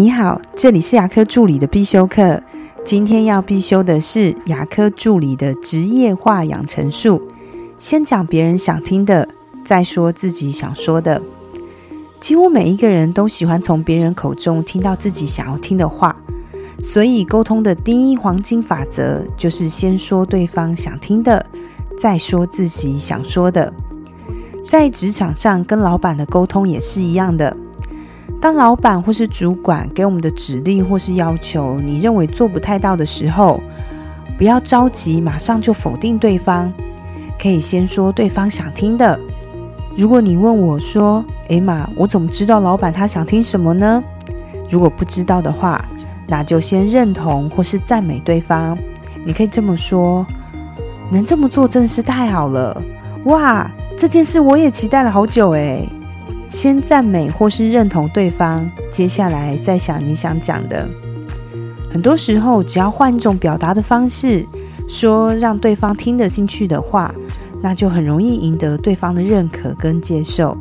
你好，这里是牙科助理的必修课。今天要必修的是牙科助理的职业化养成术。先讲别人想听的，再说自己想说的。几乎每一个人都喜欢从别人口中听到自己想要听的话，所以沟通的第一黄金法则就是先说对方想听的，再说自己想说的。在职场上跟老板的沟通也是一样的。当老板或是主管给我们的指令或是要求，你认为做不太到的时候，不要着急，马上就否定对方，可以先说对方想听的。如果你问我说：“诶玛，我怎么知道老板他想听什么呢？”如果不知道的话，那就先认同或是赞美对方。你可以这么说：“能这么做真是太好了！哇，这件事我也期待了好久诶。先赞美或是认同对方，接下来再想你想讲的。很多时候，只要换一种表达的方式，说让对方听得进去的话，那就很容易赢得对方的认可跟接受。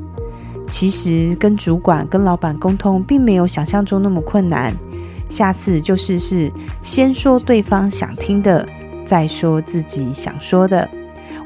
其实，跟主管、跟老板沟通，并没有想象中那么困难。下次就试试，先说对方想听的，再说自己想说的。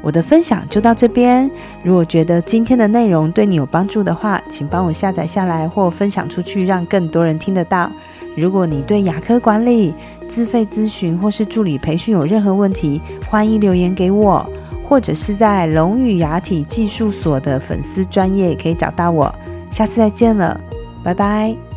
我的分享就到这边。如果觉得今天的内容对你有帮助的话，请帮我下载下来或分享出去，让更多人听得到。如果你对牙科管理、自费咨询或是助理培训有任何问题，欢迎留言给我，或者是在龙语牙体技术所的粉丝专业可以找到我。下次再见了，拜拜。